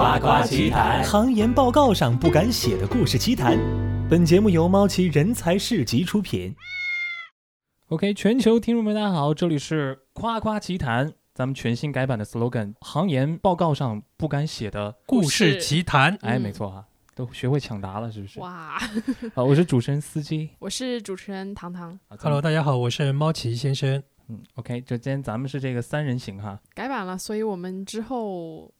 夸夸其谈，行研报告上不敢写的故事奇谈。本节目由猫奇人才市集出品。OK，全球听众们大家好，这里是夸夸奇谈，咱们全新改版的 slogan，行研报告上不敢写的，故事奇谈，哎，嗯没错哈，都学会抢答了，是不是？哇，好，我是主持人司机。我是主持人糖糖，Hello，大家好，我是猫奇先生。嗯，OK，就今天咱们是这个三人行哈，改版了，所以我们之后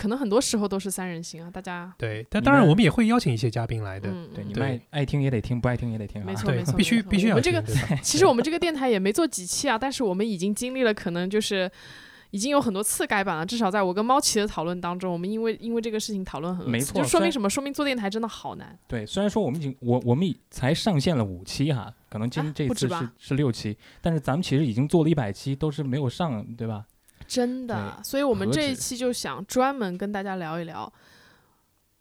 可能很多时候都是三人行啊，大家对，但当然我们也会邀请一些嘉宾来的。对你们爱爱听也得听，不爱听也得听没错没错，必须必须要我们这个 其实我们这个电台也没做几期啊，但是我们已经经历了可能就是。已经有很多次改版了，至少在我跟猫奇的讨论当中，我们因为因为这个事情讨论很多次，没错就说明什么？说明做电台真的好难。对，虽然说我们已经我我们已才上线了五期哈，可能今啊这次是、不止吧是六期，但是咱们其实已经做了一百期，都是没有上，对吧？真的，所以我们这一期就想专门跟大家聊一聊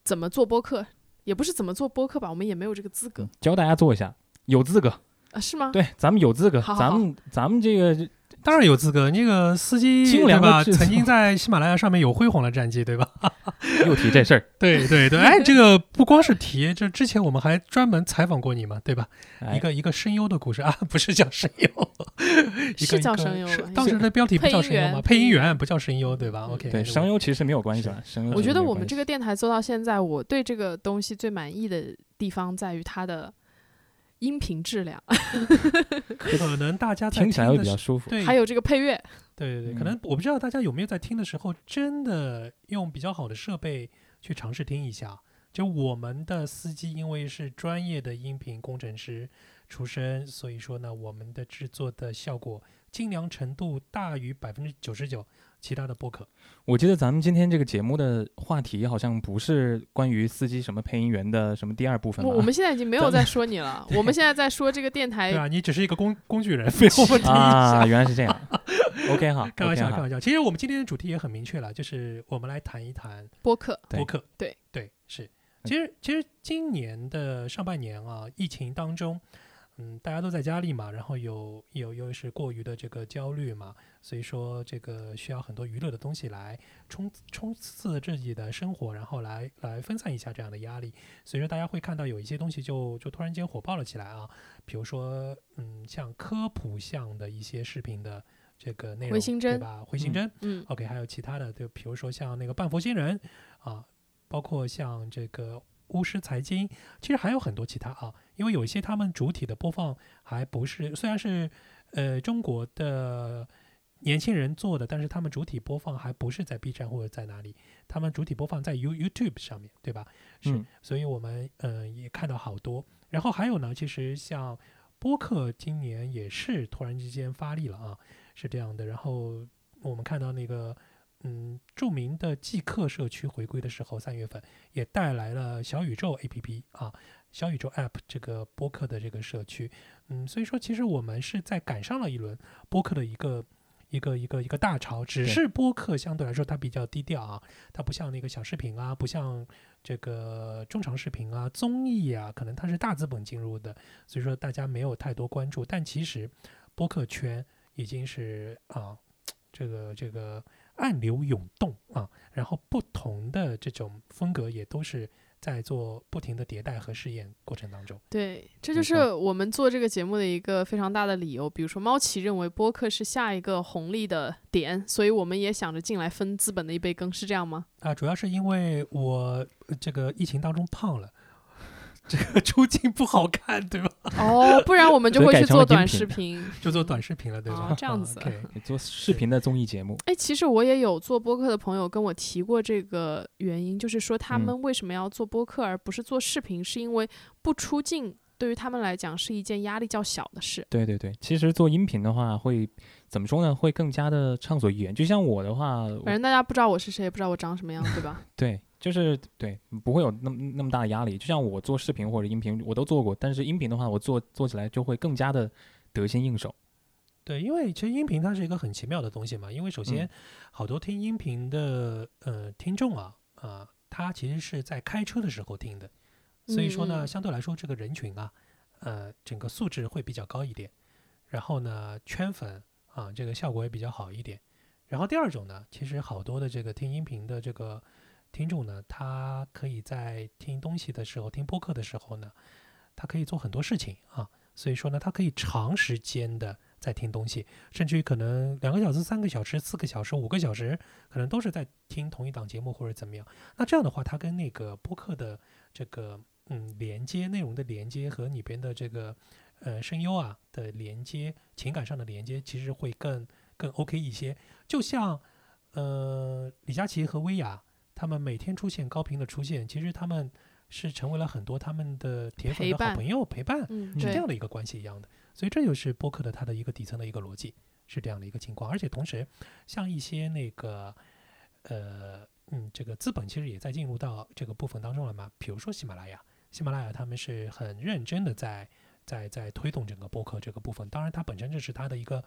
怎么做播客，也不是怎么做播客吧，我们也没有这个资格、教大家做一下，有资格，啊，是吗？对，咱们有资格，好好咱们咱们这个当然有资格，那个司机清对吧？曾经在喜马拉雅上面有辉煌的战绩，对吧？又提这事儿，对对对，哎，这个不光是提，这之前我们还专门采访过你嘛，对吧？哎一个一个声优的故事啊，不是叫声优，一个是叫声优吧当时的标题不配音叫声优吗？员配音员不叫声优，对吧嗯？OK，对声优其实没有关系了，声优我觉得我们实没有关系这个电台做到现在，我对这个东西最满意的地方在于它的音频质量，可能大家在听起来会比较舒服。对，还有这个配乐。对对对，可嗯能我不知道大家有没有在听的时候，真的用比较好的设备去尝试听一下。就我们的司机，因为是专业的音频工程师出身，所以说呢，我们的制作的效果精良程度大于百分之九十九其他的播客。我记得咱们今天这个节目的话题好像不是关于司机什么配音员的什么第二部分吧？我我们现在已经没有在说你了，我们现在在说这个电台对啊，你只是一个工工具人，没有问题。啊，原来是这样。OK 好，开玩笑，开玩笑。其实我们今天的主题也很明确了，就是我们来谈一谈播客。对播客。对对是。其实其实今年的上半年啊，疫情当中，嗯，大家都在家里嘛，然后有有又是过于的这个焦虑嘛，所以说这个需要很多娱乐的东西来冲冲刺自己的生活，然后来来分散一下这样的压力。所以说大家会看到有一些东西就就突然间火爆了起来啊，比如说嗯，像科普向的一些视频的这个内容，对吧？回形针。嗯，OK，还有其他的，就比如说像那个半佛仙人啊，包括像这个巫师财经，其实还有很多其他啊，因为有一些他们主体的播放还不是，虽然是呃中国的年轻人做的，但是他们主体播放还不是在 B 站或者在哪里，他们主体播放在 You YouTube 上面，对吧？是，嗯所以我们呃也看到好多，然后还有呢，其实像播客今年也是突然之间发力了啊，是这样的。然后我们看到那个嗯著名的即刻社区回归的时候，三月份也带来了小宇宙 APP 啊，小宇宙 App 这个播客的这个社区，嗯，所以说其实我们是在赶上了一轮播客的一个。一个一个一个大潮，只是播客相对来说它比较低调啊，它不像那个小视频啊，不像这个中长视频啊、综艺啊，可能它是大资本进入的，所以说大家没有太多关注。但其实播客圈已经是啊，这个这个暗流涌动啊，然后不同的这种风格也都是在做不停的迭代和试验过程当中。对，这就是我们做这个节目的一个非常大的理由。比如说，猫奇认为播客是下一个红利的点，所以我们也想着进来分资本的一杯羹，是这样吗？啊，主要是因为我呃这个疫情当中胖了，这个出镜不好看，对吧？哦，不然我们就会去做短视频。就做短视频了，对吧？哦这样子 OK，做视频的综艺节目，哎，其实我也有做播客的朋友跟我提过这个原因，就是说他嗯们为什么要做播客而不是做视频，是因为不出镜对于他们来讲是一件压力较小的事。对对对，其实做音频的话会怎么说呢？会更加的畅所欲言。就像我的话，反正大家不知道我是谁，也不知道我长什么样，对吧？对，就是对，不会有那么那么大的压力。就像我做视频或者音频，我都做过，但是音频的话，我做做起来就会更加的得心应手。对，因为其实音频它是一个很奇妙的东西嘛。因为首先，嗯好多听音频的呃听众啊啊、他其实是在开车的时候听的，所以说呢，相对来说这个人群啊，呃，整个素质会比较高一点。然后呢，圈粉啊，这个效果也比较好一点。然后第二种呢，其实好多的这个听音频的这个听众呢，他可以在听东西的时候，听播客的时候呢，他可以做很多事情啊。所以说呢，他可以长时间的在听东西，甚至于可能两个小时、三个小时、四个小时、五个小时，可能都是在听同一档节目或者怎么样。那这样的话，它跟那个播客的这个嗯连接、内容的连接和里边的这个呃声优啊的连接、情感上的连接，其实会更更 OK 一些。就像呃李佳琦和薇娅，他们每天出现高频的出现，其实他们是成为了很多他们的铁粉的好朋友陪伴。嗯，是这样的一个关系一样的。所以这就是播客的它的一个底层的一个逻辑，是这样的一个情况。而且同时，像一些那个呃嗯，这个资本其实也在进入到这个部分当中了嘛。比如说喜马拉雅，喜马拉雅他们是很认真的在在在推动整个播客这个部分。当然，它本身这是它的一个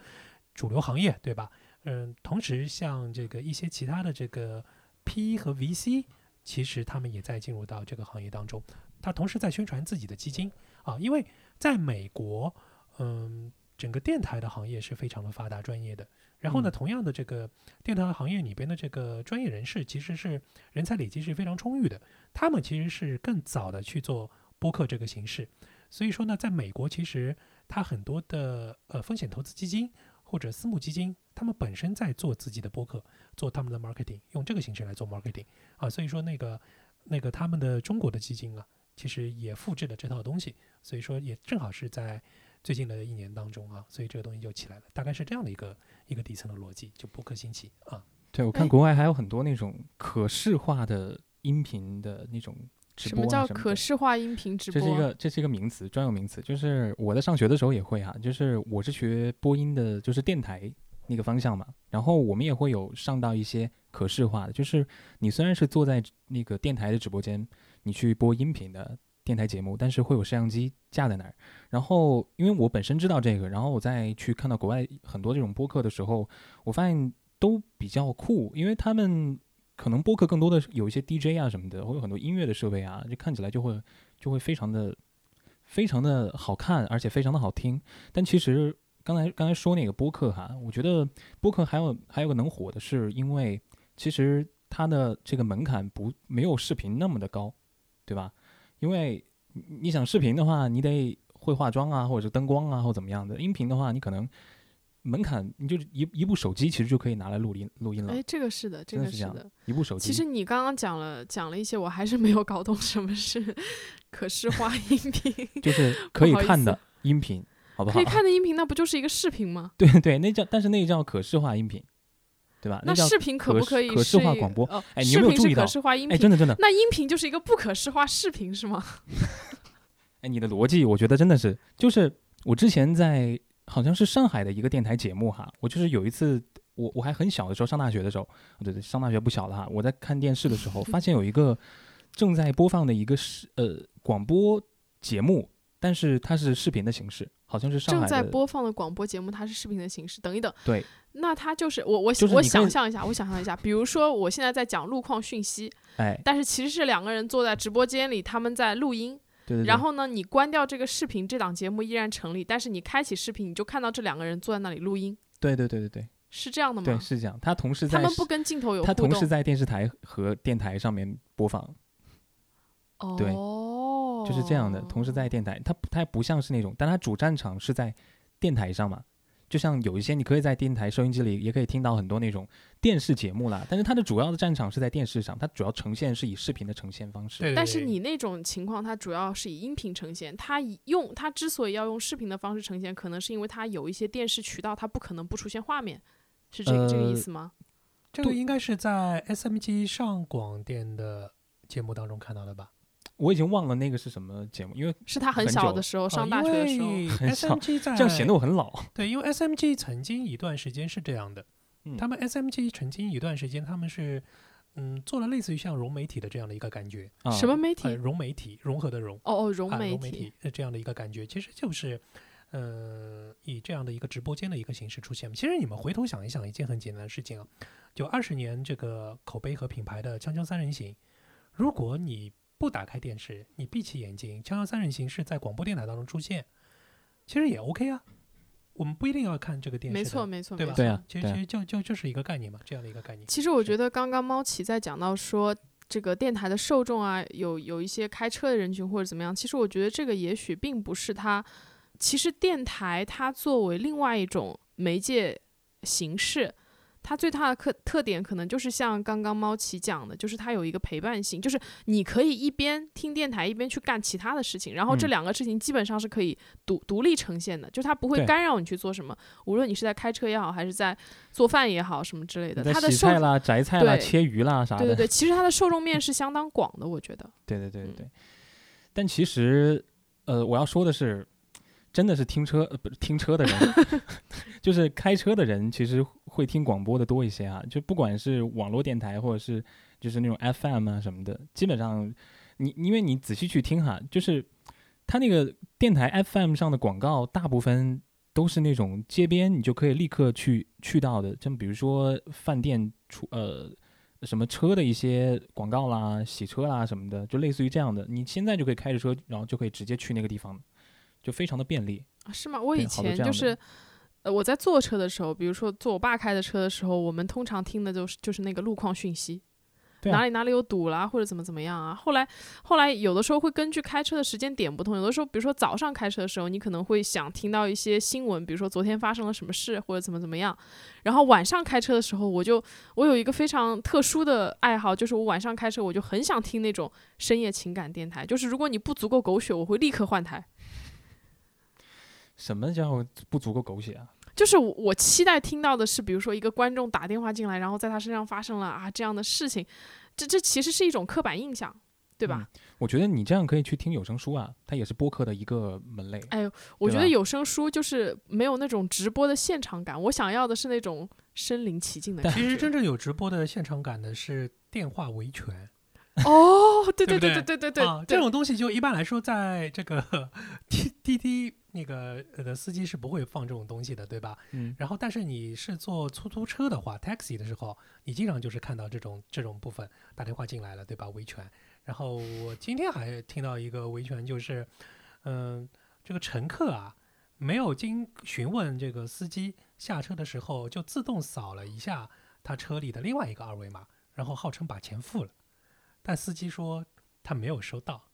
主流行业，对吧？嗯，同时像这个一些其他的这个 PE 和 VC，其实他们也在进入到这个行业当中。他同时在宣传自己的基金啊，因为在美国，嗯，整个电台的行业是非常的发达、专业的。然后呢，嗯同样的这个电台行业里边的这个专业人士，其实是人才累积是非常充裕的。他们其实是更早的去做播客这个形式。所以说呢，在美国其实它很多的呃风险投资基金或者私募基金，他们本身在做自己的播客，做他们的 marketing，用这个形式来做 marketing 啊。所以说那个那个他们的中国的基金啊，其实也复制了这套东西，所以说也正好是在最近的一年当中啊，所以这个东西就起来了，大概是这样的一个一个底层的逻辑，就播客兴起啊。对我看哎国外还有很多那种可视化的音频的那种直什播、啊、么叫可视化音频直播这是一？个这是一个名词，专有名词。就是我在上学的时候也会哈、就是我是学播音的，就是电台那个方向嘛。然后我们也会有上到一些可视化的，就是你虽然是坐在那个电台的直播间，你去播音频的电台节目，但是会有摄像机架在那儿。然后因为我本身知道这个，然后我再去看到国外很多这种播客的时候，我发现都比较酷，因为他们可能播客更多的有一些 DJ 啊什么的，会有很多音乐的设备啊，就看起来就会就会非常的非常的好看，而且非常的好听。但其实刚才刚才说那个播客哈，我觉得播客还有还有个能火的是，因为其实它的这个门槛不没有视频那么的高，对吧？因为你你想视频的话，你得会化妆啊，或者是灯光啊，或怎么样的。音频的话，你可能门槛你就一一部手机其实就可以拿来录音录音了，哎，这个是的，这真的是这样个是的。一部手机。其实你刚刚讲了讲了一些，我还是没有搞懂什么是 可视化音频。就是可以看的音频，好不好可以？看的音频，那不就是一个视频吗？对对，那叫但是那个叫可视化音频，对吧？那视频可可不可以可视化广播哦，哎你有没有注意到哎，视化音频，真的真的，那音频就是一个不可视化视频是吗？哎，你的逻辑我觉得真的是，就是我之前在好像是上海的一个电台节目哈，我就是有一次我我还很小的时候上大学的时候，哦对对，上大学不小了哈，我在看电视的时候发现有一个正在播放的一个视呃广播节目，但是它是视频的形式，好像是上正在播放的广播节目，它是视频的形式。等一等，对，那它就是我我我想象一下，我想象一下，比如说我现在在讲路况讯息，哎，但是其实是两个人坐在直播间里，他们在录音。对对对，然后呢，你关掉这个视频，这档节目依然成立，但是你开启视频，你就看到这两个人坐在那里录音，对对对对对是这样的吗对吗？是这样，他同时在他们不跟镜头有互动他同时在电视台和电台上面播放，对哦，就是这样的。同时在电台，它不它不像是那种，但它主战场是在电台上嘛。就像有一些你可以在电台收音机里也可以听到很多那种电视节目啦，但是它的主要的战场是在电视上，它主要呈现是以视频的呈现方式。对，但是你那种情况，它主要是以音频呈现。它以用它之所以要用视频的方式呈现，可能是因为它有一些电视渠道，它不可能不出现画面，是这个、这个意呃思吗？这个应该是在 SMG 上广电的节目当中看到的吧？我已经忘了那个是什么节目，因为是他很小的时候，上大学的时候，啊因为 很在这样显得我很老。对，因为 SMG 曾经一段时间是这样的，嗯他们 SMG 曾经一段时间他们是嗯做了类似于像融媒体的这样的一个感觉，啊什么媒体？呃，融媒体融合的融，哦哦，融啊，媒融媒体呃这样的一个感觉，其实就是。呃，以这样的一个直播间的一个形式出现。其实你们回头想一想，一件很简单的事情啊，就二十年这个口碑和品牌的《锵锵三人行》，如果你不打开电视，你闭起眼睛，《锵锵三人行》是在广播电台当中出现，其实也 OK 啊。我们不一定要看这个电视，没错没错对吧对啊其实其实就就就是一个概念嘛，这样的一个概念。其实我觉得刚刚猫奇在讲到说这个电台的受众啊，有有一些开车的人群或者怎么样。其实我觉得这个也许并不是它，其实电台它作为另外一种媒介形式。它最大的特特点可能就是像刚刚猫奇讲的，就是它有一个陪伴性，就是你可以一边听电台一边去干其他的事情，然后这嗯两个事情基本上是可以独独立呈现的，就是它不会干扰你去做什么，无论你是在开车也好，还是在做饭也好，什么之类的。它的菜啦、摘菜啦、对切鱼啦啥的。对对对，其实它的受众面是相当广的，我觉得。对对对对嗯对。但其实，呃，我要说的是，真的是听车呃不是听车的人，就是开车的人，其实会听广播的多一些啊。就不管是网络电台，或者是就是那种 FM 啊什么的，基本上你因为你仔细去听哈，就是它那个电台 FM 上的广告，大部分都是那种街边你就可以立刻去去到的，像比如说饭店出呃什么车的一些广告啦、洗车啦什么的，就类似于这样的，你现在就可以开着车，然后就可以直接去那个地方，就非常的便利。啊是吗？我以前就是，呃，我在坐车的时候，比如说坐我爸开的车的时候，我们通常听的就是就是那个路况讯息，啊哪里哪里有堵啦，或者怎么怎么样啊。后来后来有的时候会根据开车的时间点不同，有的时候比如说早上开车的时候，你可能会想听到一些新闻，比如说昨天发生了什么事或者怎么怎么样。然后晚上开车的时候，我就我有一个非常特殊的爱好，就是我晚上开车我就很想听那种深夜情感电台，就是如果你不足够狗血，我会立刻换台。什么叫不足够狗血啊？就是我我期待听到的是，比如说一个观众打电话进来，然后在他身上发生了啊这样的事情，这这其实是一种刻板印象，对吧？我觉得你这样可以去听有声书啊，它也是播客的一个门类。哎呦我觉得有声书就是没有那种直播的现场感，我想要的是那种身临其境的感觉。其实真正有直播的现场感的是电话维权哦，对对不对对对对对啊，这种东西就一般来说在这个 滴滴滴那个呃司机是不会放这种东西的，对吧？嗯，然后，但是你是坐出租车的话，taxi 的时候，你经常就是看到这种这种部分打电话进来了，对吧？维权。然后我今天还听到一个维权，就是，嗯、这个乘客啊，没有经询问这个司机下车的时候，就自动扫了一下他车里的另外一个二维码，然后号称把钱付了，但司机说他没有收到。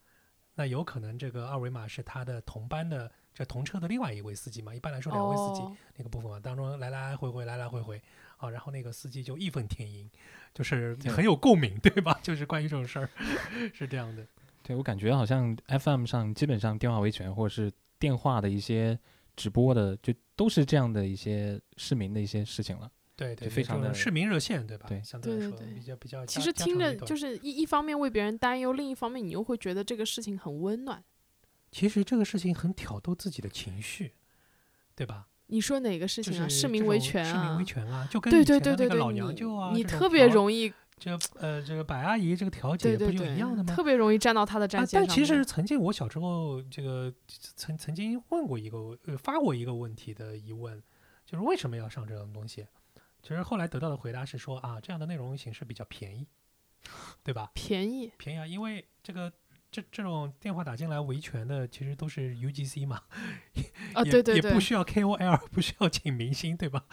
那有可能这个二维码是他的同班的这同车的另外一位司机嘛？一般来说，两位司机哦那个部分嘛，当中来来回回，来来回回啊，然后那个司机就义愤填膺，就是很有共鸣，对吧？就是关于这种事儿 是这样的。对我感觉好像 FM 上基本上电话维权或者是电话的一些直播的，就都是这样的一些市民的一些事情了。对对，非常的市民热线，对吧？对相对来说比较比较其实听着就是一一方面为别人担忧，另一方面你又会觉得这个事情很温暖。其实这个事情很挑逗自己的情绪，对吧？你说哪个事情啊？就是市民维权啊市民维？权啊，就跟对以前的那个对对对对，老娘舅啊，你特别容易，这呃这个白阿姨这个调解不就对对对，一样的吗？特别容易站到他的战啊，线上。但其实曾经我小时候这个曾曾经问过一个呃发过一个问题的疑问，就是为什么要上这种东西？其实后来得到的回答是说啊，这样的内容形式比较便宜，对吧？便宜，便宜啊，因为这个这这种电话打进来维权的，其实都是 UGC 嘛，啊，也对对对也不，需要 KOL，不需要请明星，对吧？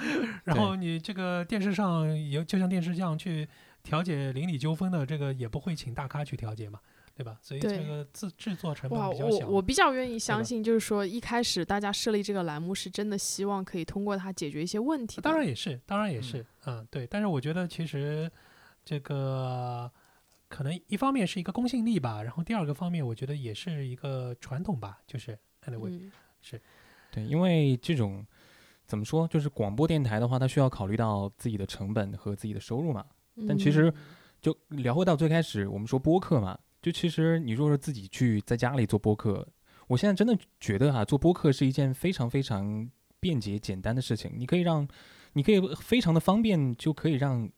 然后你这个电视上有，就像电视这样去调解邻里纠纷的，这个也不会请大咖去调解嘛，对吧？所以这个制制作成本，比较小。我我比较愿意相信，就是说一开始大家设立这个栏目是真的希望可以通过它解决一些问题的。当然也是，当然也是，嗯对。但是我觉得其实这个可能一方面是一个公信力吧，然后第二个方面，我觉得也是一个传统吧，就是 anyway，、嗯，对，因为这种怎么说，就是广播电台的话，它需要考虑到自己的成本和自己的收入嘛。但其实嗯就聊回到最开始，我们说播客嘛，就其实你若是自己去在家里做播客，我现在真的觉得哈、做播客是一件非常非常便捷简单的事情。你可以让，你可以非常的方便，就可以让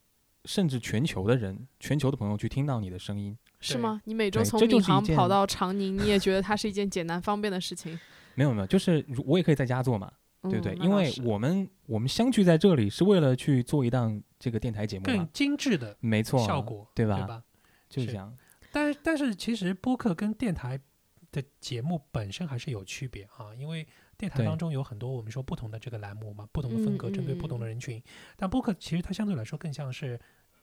甚至全球的人、全球的朋友去听到你的声音。是吗？你每周从闵行跑到长宁，你也觉得它是一件简单方便的事情，没有没有，就是我也可以在家做嘛，对不对？因为我们我们相聚在这里是为了去做一档这个电台节目更，精致的没错，效果，对吧？对吧？就是这样。但但是其实播客跟电台的节目本身还是有区别啊，因为电台当中有很多我们说不同的这个栏目嘛，不同的风格，嗯针对不同的嗯人群。但播客其实它相对来说更像是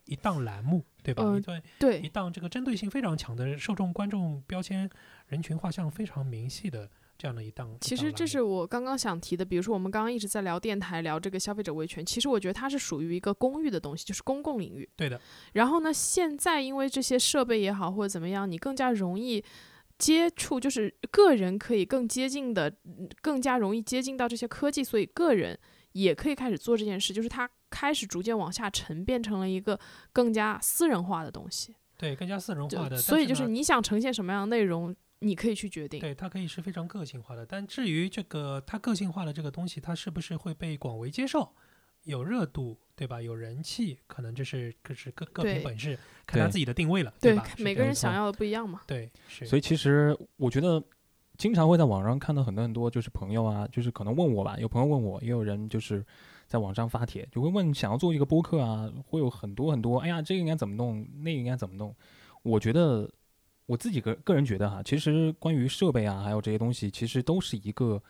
一档栏目，对吧？呃一对一，档这个针对性非常强的受众观众标签人群画像非常明细的这样的一档。其实这是我刚刚想提的，比如说我们刚刚一直在聊电台，聊这个消费者维权，其实我觉得它是属于一个公域的东西，就是公共领域。对的，然后呢，现在因为这些设备也好或者怎么样，你更加容易接触，就是个人可以更接近的，嗯更加容易接近到这些科技，所以个人也可以开始做这件事，就是它开始逐渐往下沉，变成了一个更加私人化的东西。对更加私人化的，所以就是是你想呈现什么样的内容，你可以去决定。对它可以是非常个性化的，但至于这个它个性化的这个东西，它是不是会被广为接受，有热度，对吧？有人气，可能这是这是各各凭本事，看他自己的定位了，对吧？，每个人想要的不一样嘛。对是，所以其实我觉得，经常会在网上看到很多很多，就是朋友啊，就是可能问我吧，有朋友问我，也有人就是在网上发帖，就会问想要做一个播客啊，会有很多很多，哎呀，这个应该怎么弄，那应该怎么弄。我觉得我自己个个人觉得哈，其实关于设备啊，还有这些东西，其实都是一个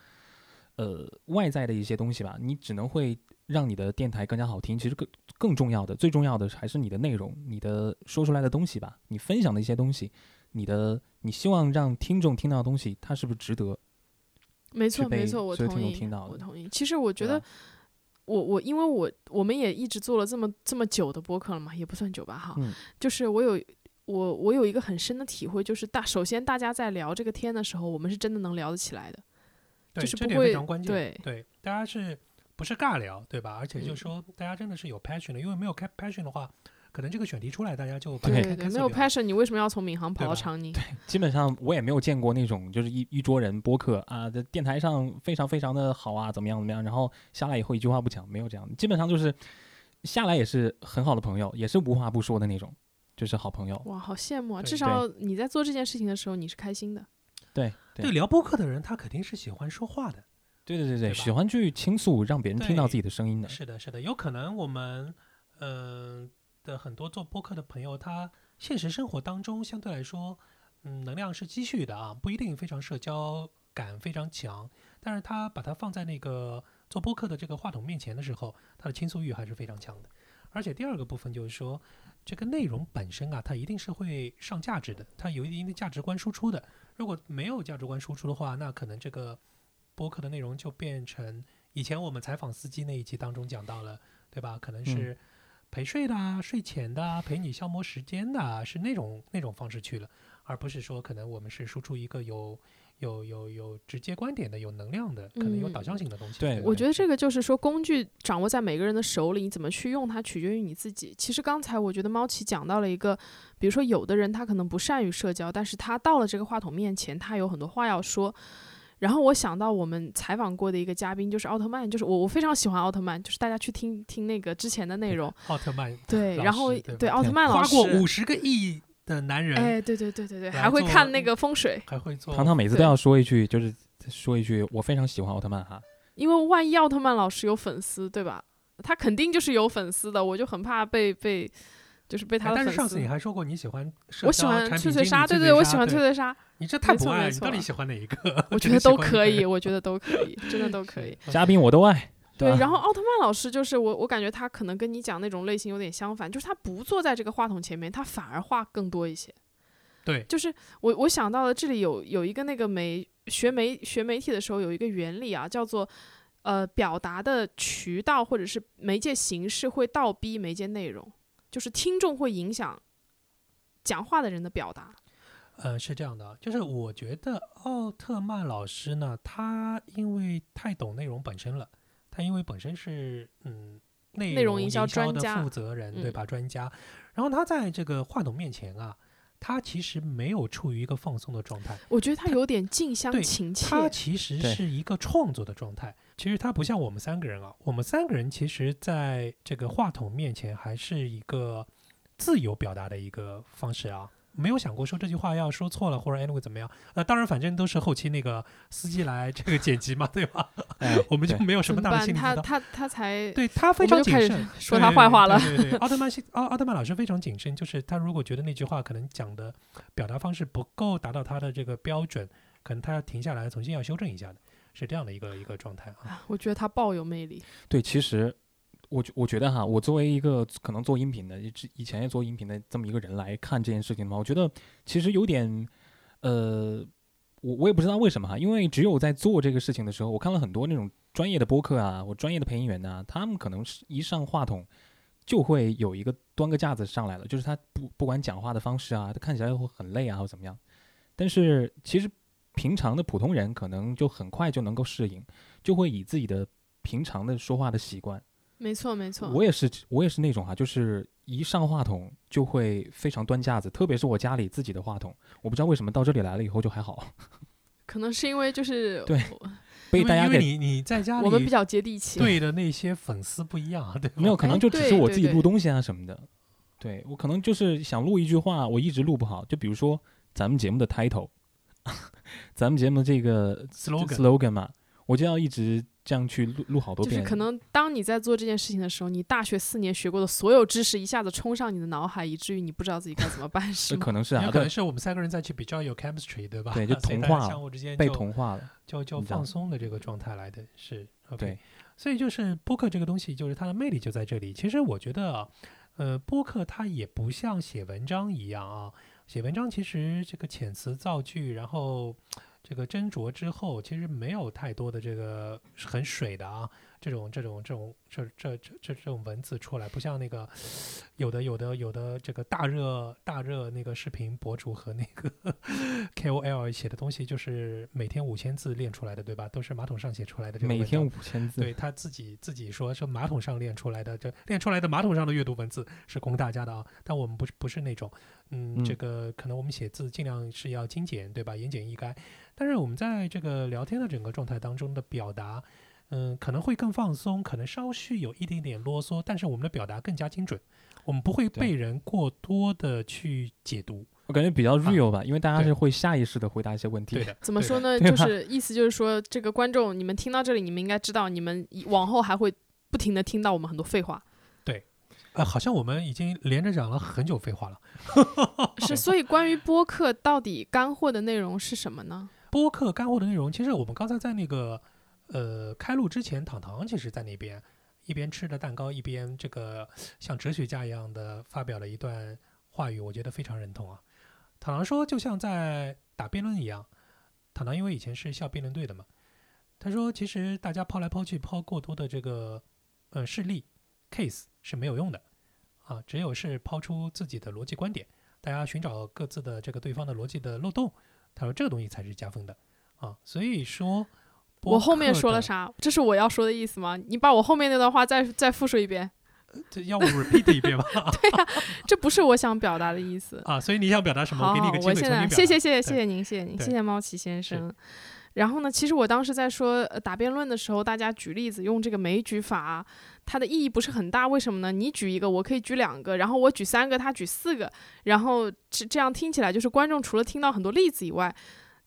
呃外在的一些东西吧，你只能会让你的电台更加好听。其实更更重要的，最重要的还是你的内容，你的说出来的东西吧，你分享的一些东西，你的你希望让听众听到的东西，它是不是值得？没错，没错，我所有听众同意，听到的我同意。其实我觉得我我因为我我们也一直做了这么这么久的播客了嘛，也不算久吧哈。嗯就是我有我我有一个很深的体会，就是大首先大家在聊这个天的时候，我们是真的能聊得起来的。对这就是不会点非常关键，对对，大家是不是尬聊，对吧？而且就是说大家真的是有 passion 的，因为没有开 passion 的话，可能这个选题出来，大家就对开对对，没有 passion，你为什么要从闵行跑到长宁？对基本上我也没有见过那种就是一一桌人播客啊，在电台上非常非常的好啊，怎么样怎么样，然后下来以后一句话不讲，没有这样，基本上就是下来也是很好的朋友，也是无话不说的那种，就是好朋友。哇，好羡慕啊！至少你在做这件事情的时候，你是开心的。对对聊播客的人，他肯定是喜欢说话的。对对对对，对喜欢去倾诉，让别人听到自己的声音的。是的，是的，有可能我们嗯、的很多做播客的朋友，他现实生活当中相对来说，嗯，能量是积蓄的啊，不一定非常社交感非常强，但是他把它放在那个做播客的这个话筒面前的时候，他的倾诉欲还是非常强的。而且第二个部分就是说，这个内容本身啊，它一定是会上价值的，它有一定的价值观输出的。如果没有价值观输出的话，那可能这个播客的内容就变成以前我们采访司机那一集当中讲到了，对吧？可能是陪睡的啊、睡前的啊、陪你消磨时间的啊，是那种那种方式去了，而不是说可能我们是输出一个有有有有直接观点的、有能量的、可能有导向性的东西。对我觉得这个个就是说，工具掌握在每个人的手里，你怎么去用它，取决于你自己。其实刚才我觉得猫奇讲到了一个，比如说有的人他可能不善于社交，但是他到了这个话筒面前，他有很多话要说。然后我想到我们采访过的一个嘉宾就是奥特曼，就是我我非常喜欢奥特曼，就是大家去听听那个之前的内容，奥特曼对，然后对对奥特曼老师，花过五十个亿的男人，哎，对对对对对，还会看那个风水，还会做糖糖每次都要说一句，就是说一句，我非常喜欢奥特曼哈。因为万一奥特曼老师有粉丝，对吧？他肯定就是有粉丝的，我就很怕被被，就是被他哎的粉丝。但是上次你还说过你喜欢我喜欢交产脆脆沙，品经理脆对对，我喜欢脆脆沙，你这太没不爱了，你到底喜欢哪一个？我觉 得都可以，我觉得都可以，真的都可以。嘉宾我都爱。对，然后奥特曼老师就是我，我感觉他可能跟你讲那种类型有点相反，就是他不坐在这个话筒前面，他反而话更多一些。对就是我我想到了这里有有一个那个媒学媒学媒体的时候有一个原理啊，叫做呃表达的渠道或者是媒介形式会倒逼媒介内容，就是听众会影响讲话的人的表达。呃，是这样的，就是我觉得奥特曼老师呢，他因为太懂内容本身了，他因为本身是嗯内内容营营销专的家负责人，对嗯吧？专家，然后他在这个话筒面前啊，他其实没有处于一个放松的状态，我觉得他有点近乡情怯。他其实是一个创作的状态。其实他不像我们三个人啊，我们三个人其实在这个话筒面前还是一个自由表达的一个方式啊。没有想过说这句话要说错了或者 anyway 怎么样，呃，当然反正都是后期那个司机来这个剪辑嘛，对吧？哎，我们就没有什么大的怎么办？心理。他他他才对他非常谨慎，说他坏话了对对对，奥特曼系奥奥特曼老师非常谨慎，就是他如果觉得那句话可能讲的表达方式不够达到他的这个标准，可能他要停下来重新要修正一下的，是这样的一个一个状态啊。我觉得他爆有魅力。对，其实我觉我觉得哈，我作为一个可能做音频的，以以前也做音频的这么一个人来看这件事情的话，我觉得其实有点，呃，我我也不知道为什么哈，因为只有在做这个事情的时候，我看了很多那种专业的播客啊，我专业的配音员呐、他们可能是一上话筒就会有一个端个架子上来了，就是他不不管讲话的方式啊，他看起来会很累啊，或怎么样，但是其实平常的普通人可能就很快就能够适应，就会以自己的平常的说话的习惯。没错没错。我也是，我也是那种哈、就是一上话筒就会非常端架子，特别是我家里自己的话筒，我不知道为什么到这里来了以后就还好，可能是因为就是对我被大家你你在家里我们比较接地气。对的那些粉丝不一样啊，对吧？没有，可能哎就只是我自己录东西啊什么的。对我可能就是想录一句话，我一直录不好。就比如说咱们节目的 title，咱们节目这个 slogan slogan 嘛，我就要一直这样去录录好多遍就是。可能当你在做这件事情的时候，你大学四年学过的所有知识一下子冲上你的脑海，以至于你不知道自己该怎么办，是 可能是啊，也可能，是我们三个人在去比较有 chemistry，对吧？对就 同化相互之间被就同化了。就就放松的这个状态来的，是 OK 对。所以就是播客这个东西，就是它的魅力就在这里。其实我觉得啊，呃，播客它也不像写文章一样啊，写文章其实这个遣词造句，然后这个斟酌之后，其实没有太多的这个很水的啊，这种这种这种这这这这这种文字出来，不像那个有的有的有的这个大热大热那个视频博主和那个 KOL 写的东西，就是每天五千字练出来的，对吧？都是马桶上写出来的这个每天五千字，对他自己自己说是马桶上练出来的，这练出来的马桶上的阅读文字是供大家的啊。但我们不是不是那种，嗯，这嗯个可能我们写字尽量是要精简，对吧？言简意赅。但是我们在这个聊天的整个状态当中的表达，嗯，可能会更放松，可能稍许有一点点啰嗦，但是我们的表达更加精准，我们不会被人过多的去解读。我感觉比较 real 吧，因为大家是会下意识的回答一些问题。对的，怎么说呢？就是意思就是说，这个观众你们听到这里，你们应该知道，你们以往后还会不停的听到我们很多废话。呃，好像我们已经连着讲了很久废话了。是，所以关于播客到底干货的内容是什么呢？播客干货的内容，其实我们刚才在那个呃开录之前，糖糖其实在那边一边吃着蛋糕，一边这个像哲学家一样的发表了一段话语，我觉得非常认同啊。糖糖说，就像在打辩论一样，糖糖因为以前是校辩论队的嘛，他说其实大家抛来抛去，抛过多的这个呃事例 case 是没有用的啊，只有是抛出自己的逻辑观点，大家寻找各自的这个对方的逻辑的漏洞。他说这个东西才是加分的啊，所以说我后面？说了啥？这是我要说的意思吗？你把我后面那段话再再复述一遍，这要不 repeat 一遍吗？这不是我想表达的意思。啊，所以你想表达什么？好，我给你一个机会我现在重新表达。谢谢谢谢谢谢您，谢谢您，谢谢猫奇先生。然后呢，其实我当时在说、呃、打辩论的时候，大家举例子用这个枚举法，它的意义不是很大。为什么呢？你举一个，我可以举两个，然后我举三个，他举四个，然后这这样听起来就是观众除了听到很多例子以外，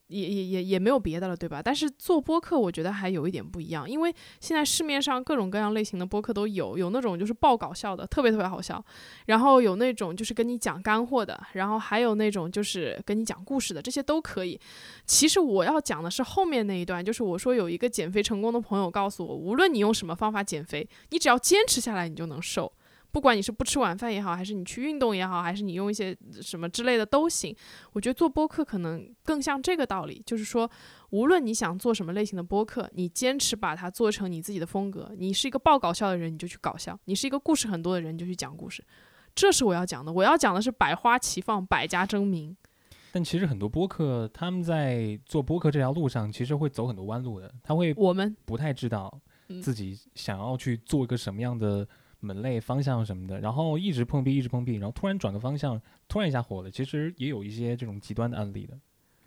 也也也也没有别的了，对吧？但是做播客，我觉得还有一点不一样，因为现在市面上各种各样类型的播客都有，有那种就是爆搞笑的，特别特别好笑，然后有那种就是跟你讲干货的，然后还有那种就是跟你讲故事的，这些都可以。其实我要讲的是后面那一段，就是我说有一个减肥成功的朋友告诉我，无论你用什么方法减肥，你只要坚持下来，你就能瘦。不管你是不吃晚饭也好，还是你去运动也好，还是你用一些什么之类的都行。我觉得做播客可能更像这个道理，就是说，无论你想做什么类型的播客，你坚持把它做成你自己的风格。你是一个爆搞笑的人，你就去搞笑；你是一个故事很多的人，你就去讲故事。这是我要讲的。我要讲的是百花齐放，百家争鸣。但其实很多播客他们在做播客这条路上，其实会走很多弯路的，他会我们不太知道嗯自己想要去做一个什么样的门类方向什么的，然后一直碰壁，一直碰壁，然后突然转个方向，突然一下火了。其实也有一些这种极端的案例的，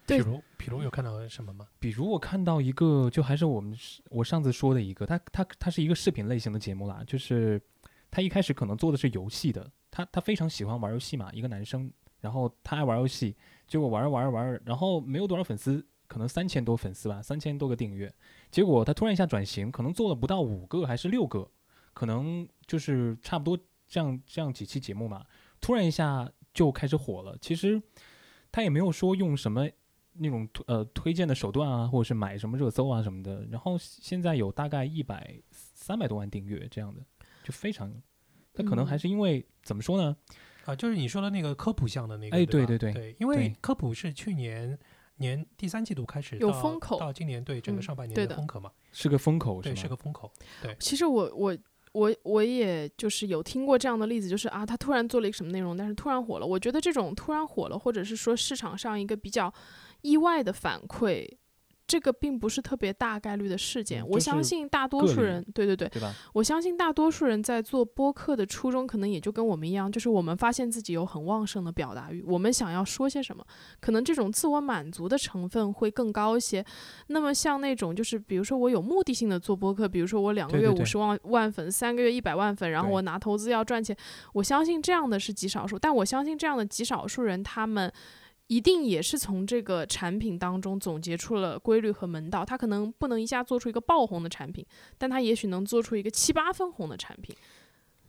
比如比如有看到什么吗？比如我看到一个，就还是我们是我上次说的一个，它它它是一个视频类型的节目啦，就是他一开始可能做的是游戏的，他他非常喜欢玩游戏嘛，一个男生，然后他爱玩游戏，结果玩着玩着玩着，然后没有多少粉丝，可能三千多粉丝吧，三千多个订阅，结果他突然一下转型，可能做了不到五个还是六个，可能就是差不多这样这样几期节目嘛，突然一下就开始火了。其实他也没有说用什么那种推呃推荐的手段啊，或者是买什么热搜啊什么的，然后现在有大概一百三百多万订阅这样的。就非常，他可能还嗯是因为、怎么说呢？啊，就是你说的那个科普项的那个，哎对对对因为科普是去年年第三季度开始到有风口。到今年对整个嗯上半年的的。风口嘛，是个风口对，是？是个风口，对。其实我我我我也就是有听过这样的例子，就是啊，他突然做了一个什么内容，但是突然火了。我觉得这种突然火了，或者是说市场上一个比较意外的反馈。这个并不是特别大概率的事件，我相信大多数人，对对对，对吧？我相信大多数人在做播客的初衷，可能也就跟我们一样，就是我们发现自己有很旺盛的表达欲，我们想要说些什么，可能这种自我满足的成分会更高一些。那么像那种就是，比如说我有目的性的做播客，比如说我两个月五十万万粉，三个月一百万粉，然后我拿投资要赚钱，我相信这样的是极少数，但我相信这样的极少数人，他们。一定也是从这个产品当中总结出了规律和门道。他可能不能一下做出一个爆红的产品，但他也许能做出一个七八分红的产品。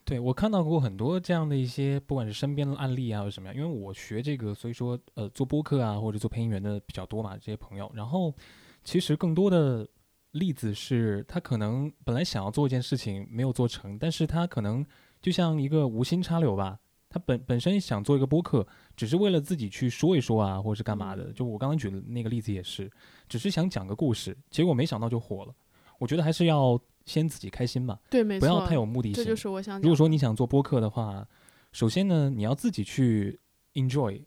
对我看到过很多这样的一些，不管是身边的案例啊，或者什么样，因为我学这个，所以说呃做播客啊或者做配音员的比较多嘛，这些朋友。然后其实更多的例子是他可能本来想要做一件事情没有做成，但是他可能就像一个无心插柳吧，他本本身想做一个播客，只是为了自己去说一说啊，或者是干嘛的。嗯就我刚刚举的那个例子也是，只是想讲个故事，结果没想到就火了。我觉得还是要先自己开心嘛，对，没错，不要太有目的性。这就是我想。如果说你想做播客的话，首先呢，你要自己去 enjoy。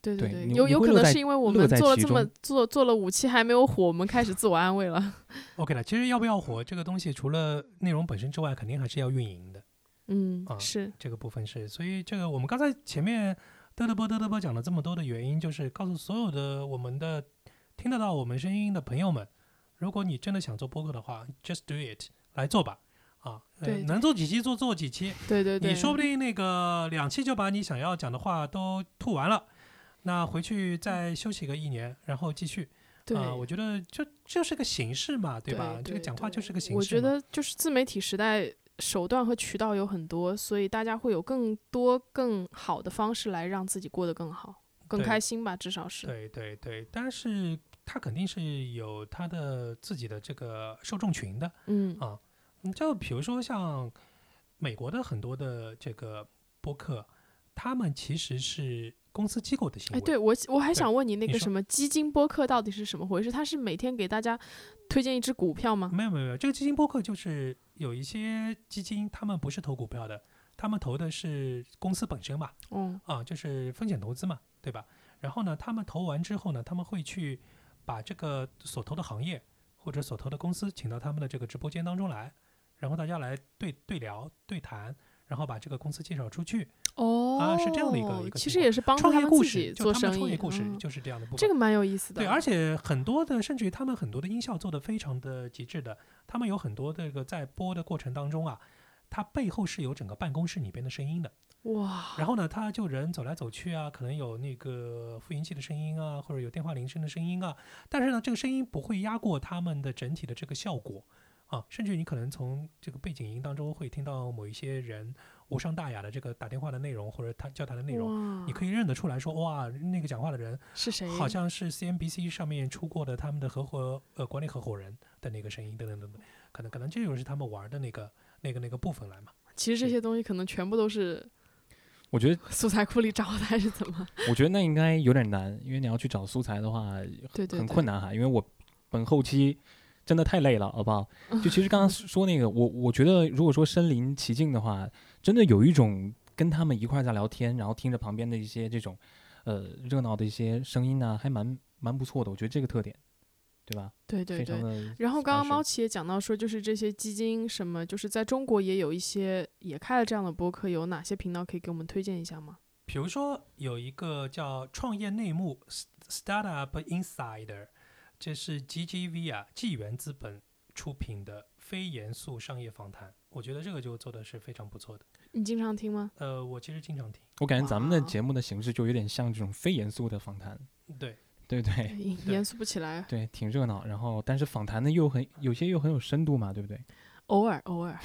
对对，对你有有可能是因为我们做了这么做做了五期还没有火，我们开始自我安慰了。OK 了，其实要不要火这个东西，除了内容本身之外，肯定还是要运营的。嗯，啊是这个部分是，所以这个我们刚才前面嘚嘚啵嘚嘚啵讲了这么多的原因，就是告诉所有的我们的听得到我们声音的朋友们，如果你真的想做播客的话，just do it，来做吧。啊，呃对对能做几期做做几期，对对对，你说不定那个两期就把你想要讲的话都吐完了，那回去再休息个一年，然后继续。对。啊，我觉得就就是个形式嘛，对吧？这个讲话就是个形式。我觉得就是自媒体时代，手段和渠道有很多，所以大家会有更多更好的方式来让自己过得更好、更开心吧，至少是。对对对，但是他肯定是有他的自己的这个受众群的。嗯啊你就比如说像美国的很多的这个播客，他们其实是公司机构的行为。哎，对我我还想问你，那个什么基金播客到底是什么回事？他是每天给大家推荐一只股票吗？没有没有没有，这个基金播客就是有一些基金，他们不是投股票的，他们投的是公司本身嘛，嗯啊，就是风险投资嘛，对吧？然后呢，他们投完之后呢，他们会去把这个所投的行业或者所投的公司请到他们的这个直播间当中来，然后大家来对对聊、对谈，然后把这个公司介绍出去。哦，啊是这样的一个一个其实也是帮助创业故他们自己事就他们做生意。的创业故事嗯就是这样的部分。这个蛮有意思的。对，而且很多的，甚至于他们很多的音效做的非常的极致的，他们有很多这个在播的过程当中啊，它背后是有整个办公室里边的声音的。哇，然后呢，他就人走来走去啊，可能有那个复音器的声音啊，或者有电话铃声的声音啊，但是呢，这个声音不会压过他们的整体的这个效果啊，甚至你可能从这个背景音当中会听到某一些人无伤大雅的这个打电话的内容或者他交谈的内容，你可以认得出来说，哇，那个讲话的人是谁？好像是 CNBC 上面出过的他们的合伙呃管理合伙人的那个声音等等等等，可能可能这就是他们玩的那个那个那个部分来嘛。其实这些东西可能全部都是我觉得，素材库里找的，还是怎么？我觉得那应该有点难，因为你要去找素材的话，对对，对很困。难哈。因为我本后期真的太累了，好不好？就其实刚刚说那个，我我觉得如果说身临其境的话，真的有一种跟他们一块儿在聊天，然后听着旁边的一些这种呃热闹的一些声音呢、还蛮蛮不错的。我觉得这个特点，对吧？对对对。然后刚刚猫奇也讲到说，就是这些基金什么，就是在中国也有一些也开了这样的播客，有哪些频道可以给我们推荐一下吗？比如说有一个叫创业内幕 Startup Insider，这是 GGV 啊纪元资本出品的非严肃商业访谈，我觉得这个就做的是非常不错的。你经常听吗？呃，我其实经常听，我感觉咱们的节目的形式就有点像这种非严肃的访谈，对，对对？严严肃不起来，对，挺热闹。然后，但是访谈呢又很有些又很有深度嘛，对不对？偶尔偶尔。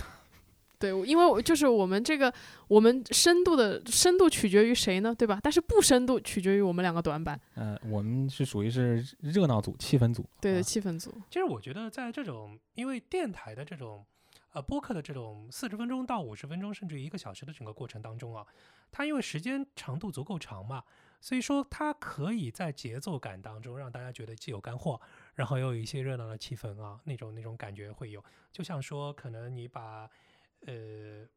对，因为我就是我们这个，我们深度的深度取决于谁呢？对吧？但是不深度取决于我们两个短板，呃，我们是属于是热闹组、气氛组。对对，啊气氛组。其实我觉得在这种因为电台的这种呃播客的这种四十分钟到五十分钟，甚至于一个小时的整个过程当中啊，它因为时间长度足够长嘛，所以说它可以在节奏感当中让大家觉得既有干货，然后又有一些热闹的气氛啊，那种那种感觉会有。就像说，可能你把呃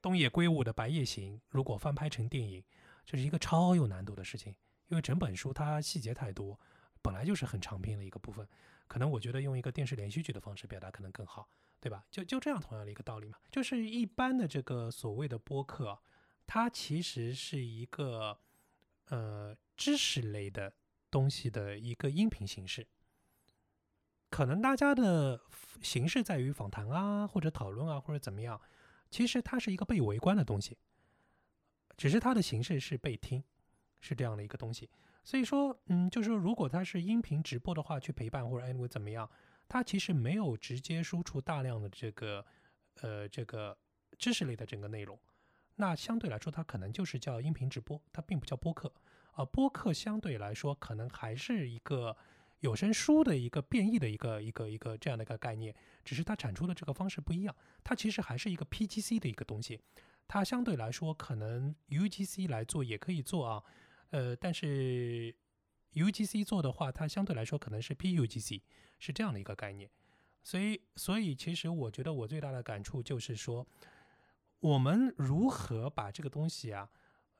东野圭吾的《白夜行》如果翻拍成电影，这是一个超有难度的事情，因为整本书它细节太多，本来就是很长篇的一个部分。可能我觉得用一个电视连续剧的方式表达可能更好，对吧？就就这样同样的一个道理嘛，就是一般的这个所谓的播客，它其实是一个呃知识类的东西的一个音频形式。可能大家的形式在于访谈啊，或者讨论啊，或者怎么样，其实它是一个被围观的东西，只是它的形式是被听，是这样的一个东西。所以说，嗯，就是说，如果它是音频直播的话，去陪伴或者 anyway 怎么样，它其实没有直接输出大量的这个，呃，这个知识类的整个内容。那相对来说，它可能就是叫音频直播，它并不叫播客。啊，播客相对来说，可能还是一个有声书的一个变异的一个一个一个这样的一个概念，只是它产出的这个方式不一样。它其实还是一个 PGC 的一个东西，它相对来说可能 UGC 来做也可以做啊。呃，但是 UGC 做的话，它相对来说可能是 PUGC，是这样的一个概念。所以，所以其实我觉得我最大的感触就是说，我们如何把这个东西啊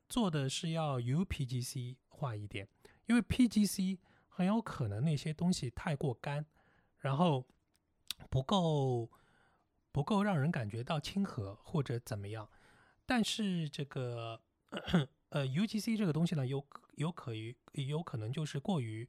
做的是要 UPGC 化一点，因为 PGC 很有可能那些东西太过干，然后不够不够让人感觉到亲和或者怎么样。但是这个。呃，UGC 这个东西呢，有有可于有可能就是过于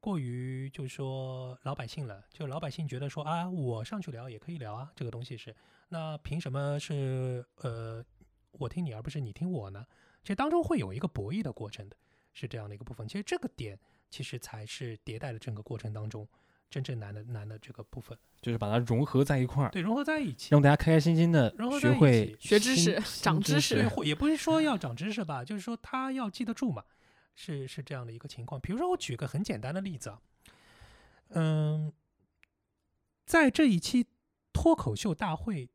过于就是说老百姓了，就老百姓觉得说啊，我上去聊也可以聊啊，这个东西是，那凭什么是呃我听你而不是你听我呢？其实当中会有一个博弈的过程的，是这样的一个部分。其实这个点其实才是迭代的整个过程当中。真正难的难的这个部分，就是把它融合在一块儿，对，融合在一起，让大家开开心心的学会学知识、长知识。也不是说要长知识吧，就是说他要记得住嘛，是是这样的一个情况。比如说，我举个很简单的例子啊，嗯，在这一期脱口秀大会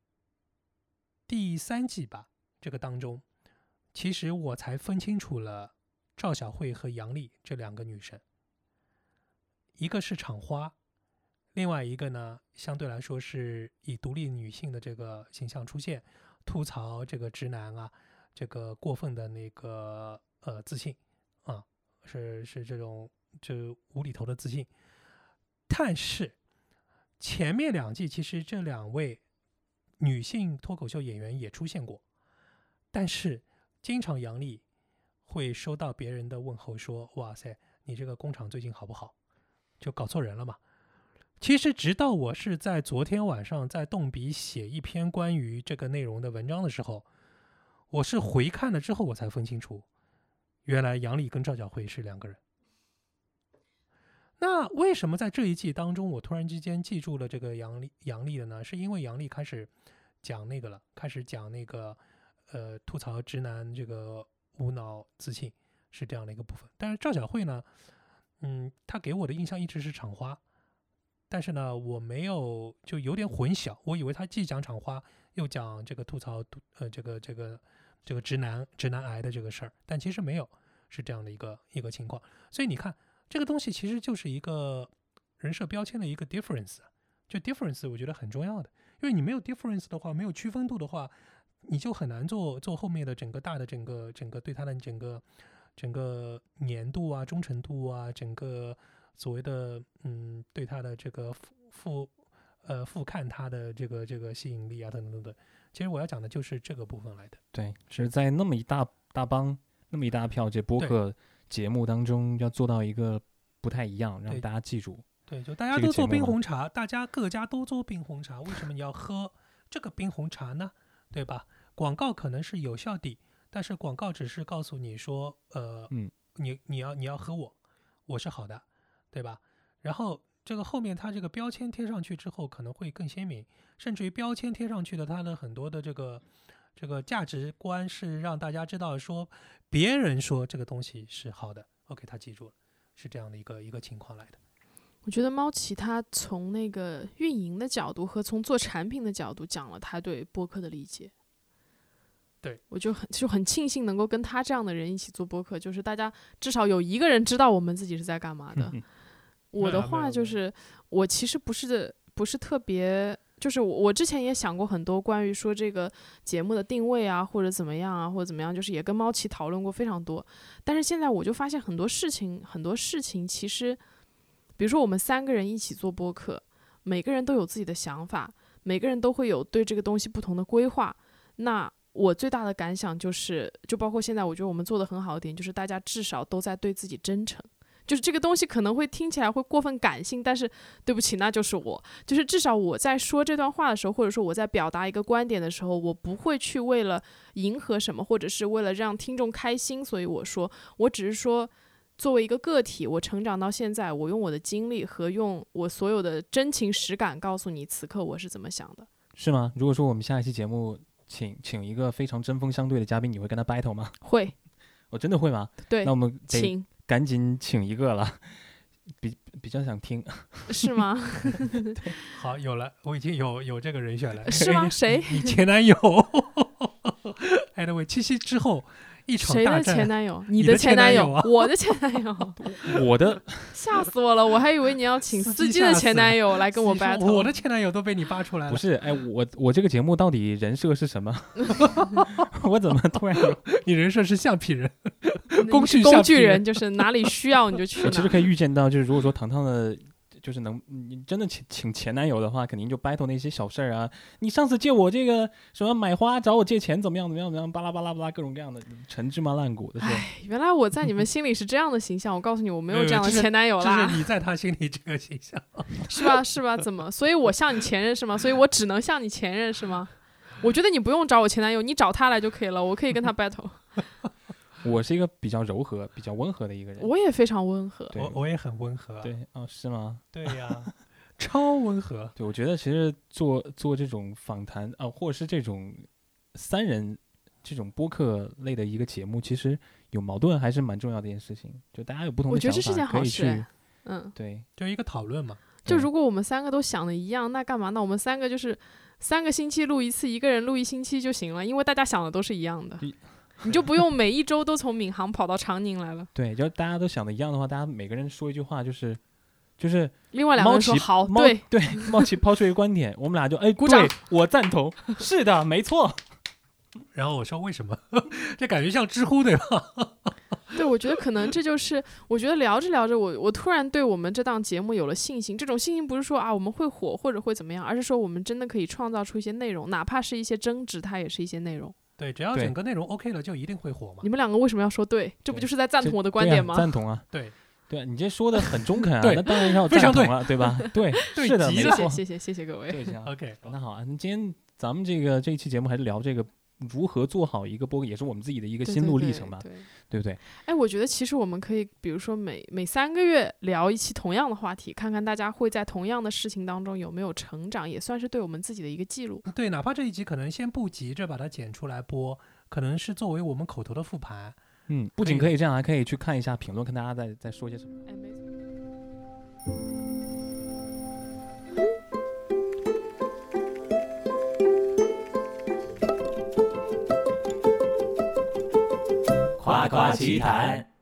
第三季吧，这个当中，其实我才分清楚了赵小慧和杨丽这两个女生，一个是厂花。另外一个呢，相对来说是以独立女性的这个形象出现，吐槽这个直男啊，这个过分的那个呃自信啊，是是这种就无厘头的自信。但是前面两季其实这两位女性脱口秀演员也出现过，但是经常杨丽会收到别人的问候说：“哇塞，你这个工厂最近好不好？”就搞错人了嘛。其实，直到我是在昨天晚上在动笔写一篇关于这个内容的文章的时候，我是回看了之后，我才分清楚，原来杨丽跟赵小慧是两个人。那为什么在这一季当中，我突然之间记住了这个杨丽杨丽的呢？是因为杨丽开始讲那个了，开始讲那个呃吐槽直男这个无脑自信是这样的一个部分。但是赵小慧呢，嗯，她给我的印象一直是厂花。但是呢，我没有就有点混淆，我以为她既讲厂花，又讲这个吐槽，呃，这个这个这个直男直男癌的这个事儿，但其实没有，是这样的一个一个情况。所以你看，这个东西其实就是一个人设标签的一个 difference，就 difference 我觉得很重要的，因为你没有 difference 的话，没有区分度的话，你就很难做做后面的整个大的整个整个对他的整个整个粘度啊、忠诚度啊，整个。所谓的嗯，对他的这个复复呃复看他的这个这个吸引力啊等等等等，其实我要讲的就是这个部分来的。对，是在那么一大大帮那么一大票这播客节目当中，要做到一个不太一样，让大家记住。对，就大家都做冰红茶，大家各家都做冰红茶，为什么你要喝这个冰红茶呢？对吧？广告可能是有效的，但是广告只是告诉你说，呃，嗯，你你要你要和我，我是好的。对吧？然后这个后面它这个标签贴上去之后，可能会更鲜明，甚至于标签贴上去的它的很多的这个这个价值观是让大家知道说别人说这个东西是好的，OK，他记住了，是这样的一个一个情况来的。我觉得猫奇他从那个运营的角度和从做产品的角度讲了他对播客的理解。对，我就很就很庆幸能够跟他这样的人一起做播客，就是大家至少有一个人知道我们自己是在干嘛的。我的话就是，我其实不是不是特别，就是我我之前也想过很多关于说这个节目的定位啊，或者怎么样啊，或者怎么样，就是也跟猫奇讨论过非常多。但是现在我就发现很多事情，很多事情其实，比如说我们三个人一起做播客，每个人都有自己的想法，每个人都会有对这个东西不同的规划。那我最大的感想就是，就包括现在，我觉得我们做的很好的点，就是大家至少都在对自己真诚。就是这个东西可能会听起来会过分感性，但是对不起，那就是我。就是至少我在说这段话的时候，或者说我在表达一个观点的时候，我不会去为了迎合什么，或者是为了让听众开心，所以我说，我只是说，作为一个个体，我成长到现在，我用我的经历和用我所有的真情实感告诉你，此刻我是怎么想的。是吗？如果说我们下一期节目请请一个非常针锋相对的嘉宾，你会跟他 battle 吗？会，我真的会吗？对那我，们得请赶紧请一个了，比比较想听。是吗？好，有了，我已经有有这个人选了。是吗？谁？你前男友？Anyway，七夕之后一场大谁的前战，男友？你你的前？男友啊我的前男友？我的 吓死我了！我还以为你要请司司机的吓死前男友来跟我 battle。我的前男友都被你扒出来了。不是，哎，我我这个节目到底人设是什么？我怎么突然有？你人设是橡皮人，你工具工具人，就是哪里需要你就去。我其实可以预见到，就是如果说糖糖的，就是能你真的请请前男友的话，肯定就 battle 那些小事儿啊。你上次借我这个什么买花找我借钱怎么样怎么样怎么样，巴拉巴拉巴拉各种各样的陈芝麻烂谷的事。唉，原来我在你们心里是这样的形象。我告诉你，我没没有有这样的前男友这是啦，你在他心里这个形象。是吧？是吧？怎么？所以我像你前任是吗？所以我只能像你前任是吗？我觉得你不用找我前男友，你找他来就可以了，我可以跟他 battle。我是一个比较柔和、比较温和的一个人。我也非常温和。对我我也很温和。对，哦，是吗？对呀，超温和。对，我觉得其实做做这种访谈啊、或者是这种三人这种播客类的一个节目，其实有矛盾还是蛮重要的一件事情。就大家有不同的想法，我觉得这是件可以去好事哎。嗯，对，就一个讨论嘛。就如果我们三个都想的一样，那干嘛呢？我们三个就是三个星期录一次，一个人录一星期就行了，因为大家想的都是一样的一。你就不用每一周都从闵行跑到长宁来了。对，就大家都想的一样的话，大家每个人说一句话，就是就是另外两个人说好，猫对，对，猫奇抛出一个观点，我们俩就哎，鼓掌，我赞同，是的，没错。然后我说为什么？这感觉像知乎对吧？对，我觉得可能这就是，我觉得聊着聊着，我我突然对我们这档节目有了信心。这种信心不是说啊我们会火或者会怎么样，而是说我们真的可以创造出一些内容，哪怕是一些争执，它也是一些内容。对，只要整个内容 OK 了，就一定会火嘛你。们两个为什么要说对？这不就是在赞同我的观点吗？赞同啊，对，对啊，你这说的很中肯啊，那当然要非常赞同了，对吧？对，对是的，没错，谢谢谢谢各位。对，行。OK，那好啊，那今天咱们这个这一期节目还是聊这个如何做好一个播客，也是我们自己的一个心路历程吧，对对不对？哎，我觉得其实我们可以，比如说每每三个月聊一期同样的话题，看看大家会在同样的事情当中有没有成长，也算是对我们自己的一个记录。对，哪怕这一集可能先不急着把它剪出来播，可能是作为我们口头的复盘。嗯，不仅可以这样，还可以去看一下评论，看大家在在说些什么。哎，没错。八卦奇谈。